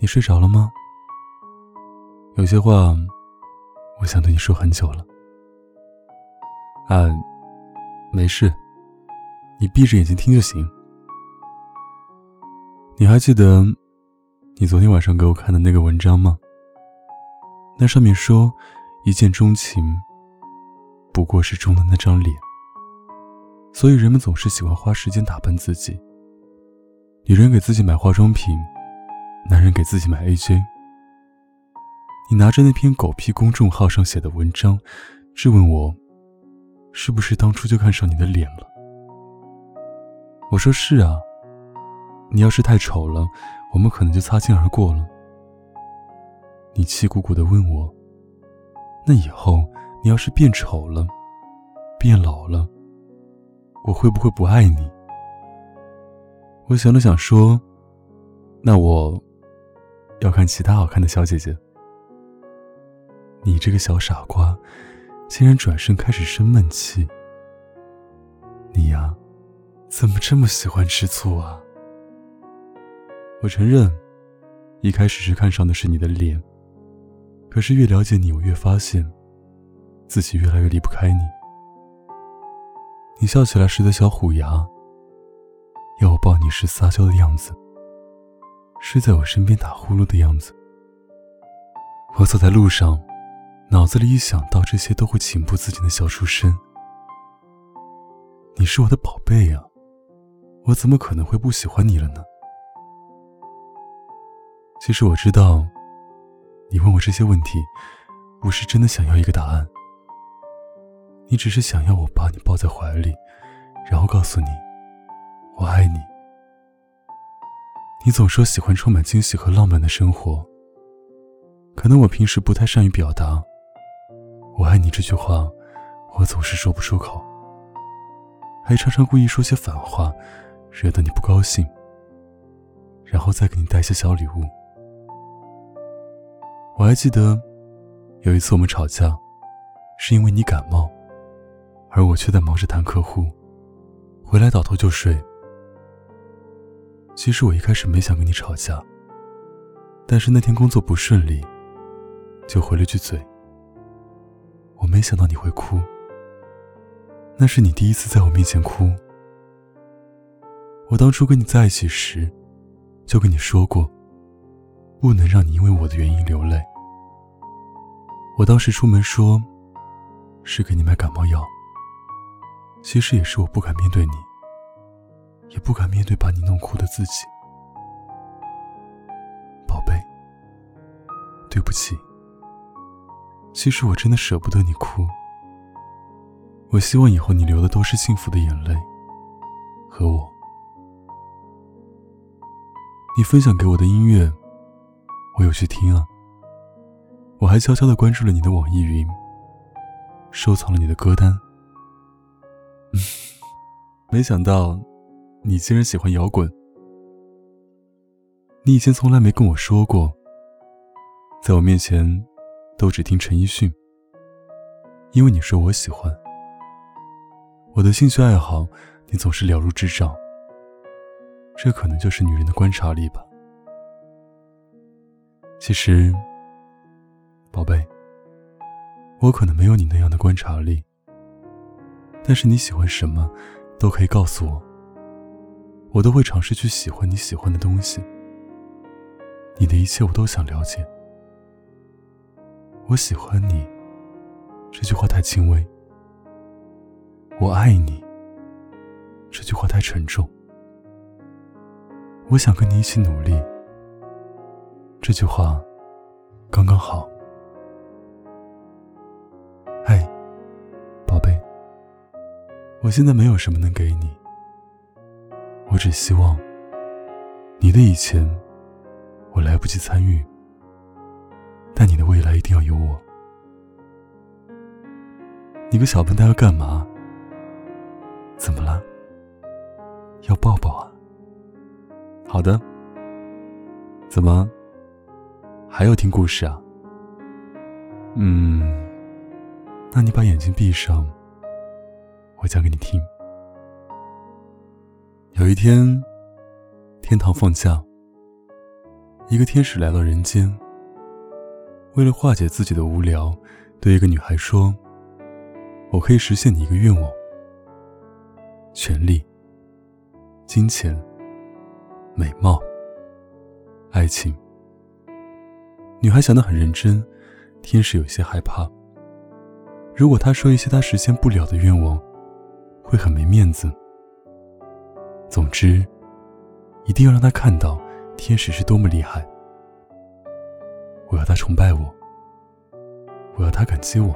你睡着了吗？有些话，我想对你说很久了。啊，没事，你闭着眼睛听就行。你还记得你昨天晚上给我看的那个文章吗？那上面说，一见钟情不过是中的那张脸。所以人们总是喜欢花时间打扮自己。女人给自己买化妆品。男人给自己买 AJ，你拿着那篇狗屁公众号上写的文章，质问我，是不是当初就看上你的脸了？我说是啊。你要是太丑了，我们可能就擦肩而过了。你气鼓鼓的问我，那以后你要是变丑了，变老了，我会不会不爱你？我想了想说，那我。要看其他好看的小姐姐。你这个小傻瓜，竟然转身开始生闷气。你呀，怎么这么喜欢吃醋啊？我承认，一开始是看上的是你的脸。可是越了解你，我越发现，自己越来越离不开你。你笑起来时的小虎牙，要我抱你时撒娇的样子。睡在我身边打呼噜的样子，我走在路上，脑子里一想到这些都会情不自禁的笑出声。你是我的宝贝呀，我怎么可能会不喜欢你了呢？其实我知道，你问我这些问题，不是真的想要一个答案，你只是想要我把你抱在怀里，然后告诉你，我爱你。你总说喜欢充满惊喜和浪漫的生活，可能我平时不太善于表达“我爱你”这句话，我总是说不出口，还常常故意说些反话，惹得你不高兴，然后再给你带些小礼物。我还记得有一次我们吵架，是因为你感冒，而我却在忙着谈客户，回来倒头就睡。其实我一开始没想跟你吵架，但是那天工作不顺利，就回了句嘴。我没想到你会哭，那是你第一次在我面前哭。我当初跟你在一起时，就跟你说过，不能让你因为我的原因流泪。我当时出门说，是给你买感冒药，其实也是我不敢面对你。也不敢面对把你弄哭的自己，宝贝，对不起。其实我真的舍不得你哭。我希望以后你流的都是幸福的眼泪，和我。你分享给我的音乐，我有去听啊。我还悄悄的关注了你的网易云，收藏了你的歌单。没想到。你竟然喜欢摇滚？你以前从来没跟我说过，在我面前都只听陈奕迅，因为你说我喜欢。我的兴趣爱好，你总是了如指掌。这可能就是女人的观察力吧。其实，宝贝，我可能没有你那样的观察力，但是你喜欢什么，都可以告诉我。我都会尝试去喜欢你喜欢的东西，你的一切我都想了解。我喜欢你，这句话太轻微；我爱你，这句话太沉重。我想跟你一起努力，这句话刚刚好。嗨，宝贝，我现在没有什么能给你。我只希望，你的以前我来不及参与，但你的未来一定要有我。你个小笨蛋要干嘛？怎么了？要抱抱啊？好的。怎么？还要听故事啊？嗯，那你把眼睛闭上，我讲给你听。有一天，天堂放假，一个天使来到人间，为了化解自己的无聊，对一个女孩说：“我可以实现你一个愿望。权力、金钱、美貌、爱情。”女孩想得很认真，天使有些害怕。如果他说一些他实现不了的愿望，会很没面子。总之，一定要让他看到。天使是多么厉害！我要他崇拜我，我要他感激我。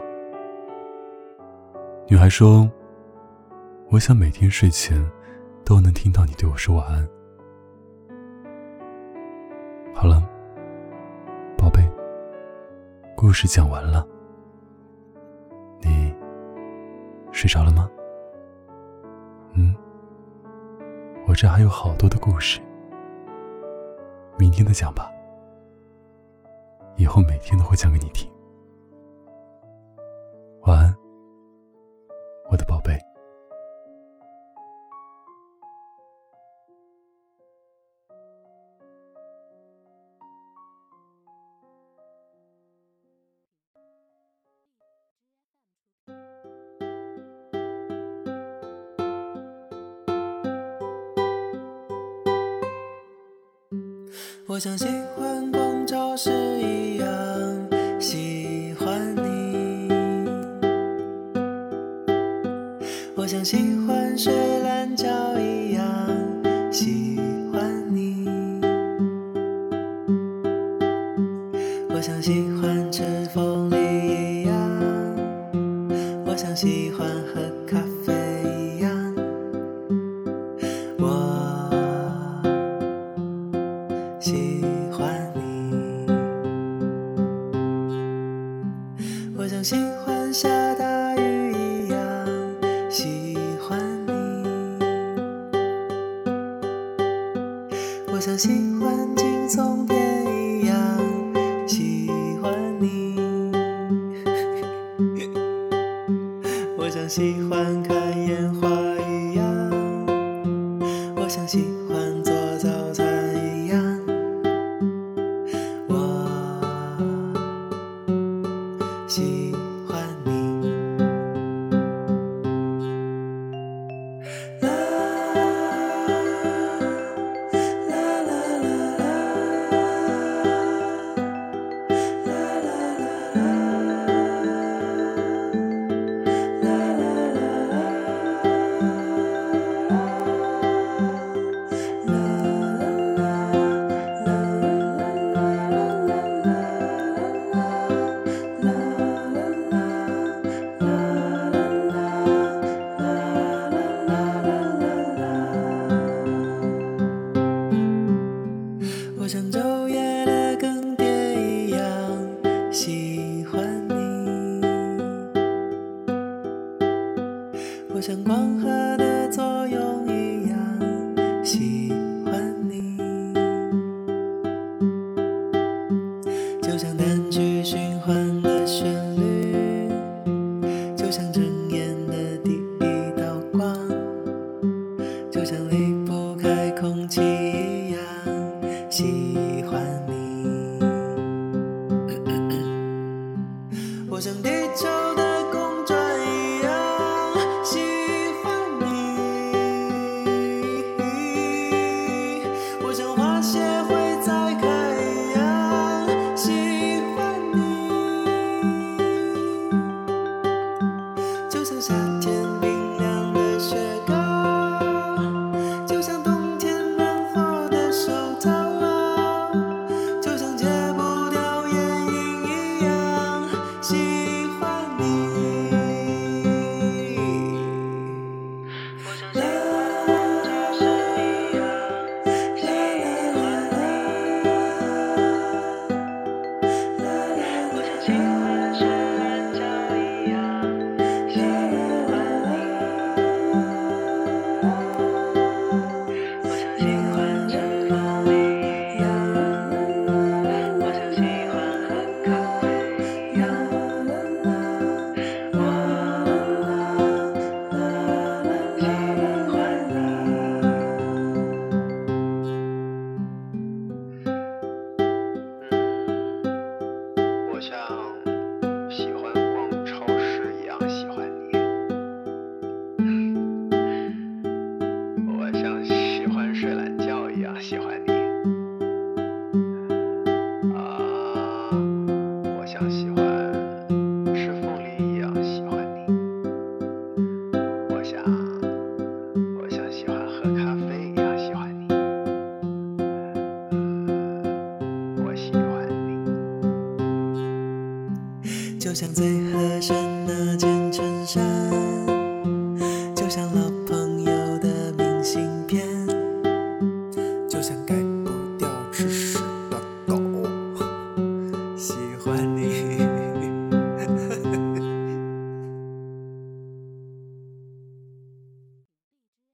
女孩说：“我想每天睡前都能听到你对我说晚安。”好了，宝贝，故事讲完了，你睡着了吗？我这还有好多的故事。明天再讲吧，以后每天都会讲给你听。我像喜欢光照时一样喜欢你，我像喜欢睡懒觉一样喜欢你，我像喜欢吃凤梨一样，我像喜欢喝我想喜欢就像单就像最合身那件衬衫。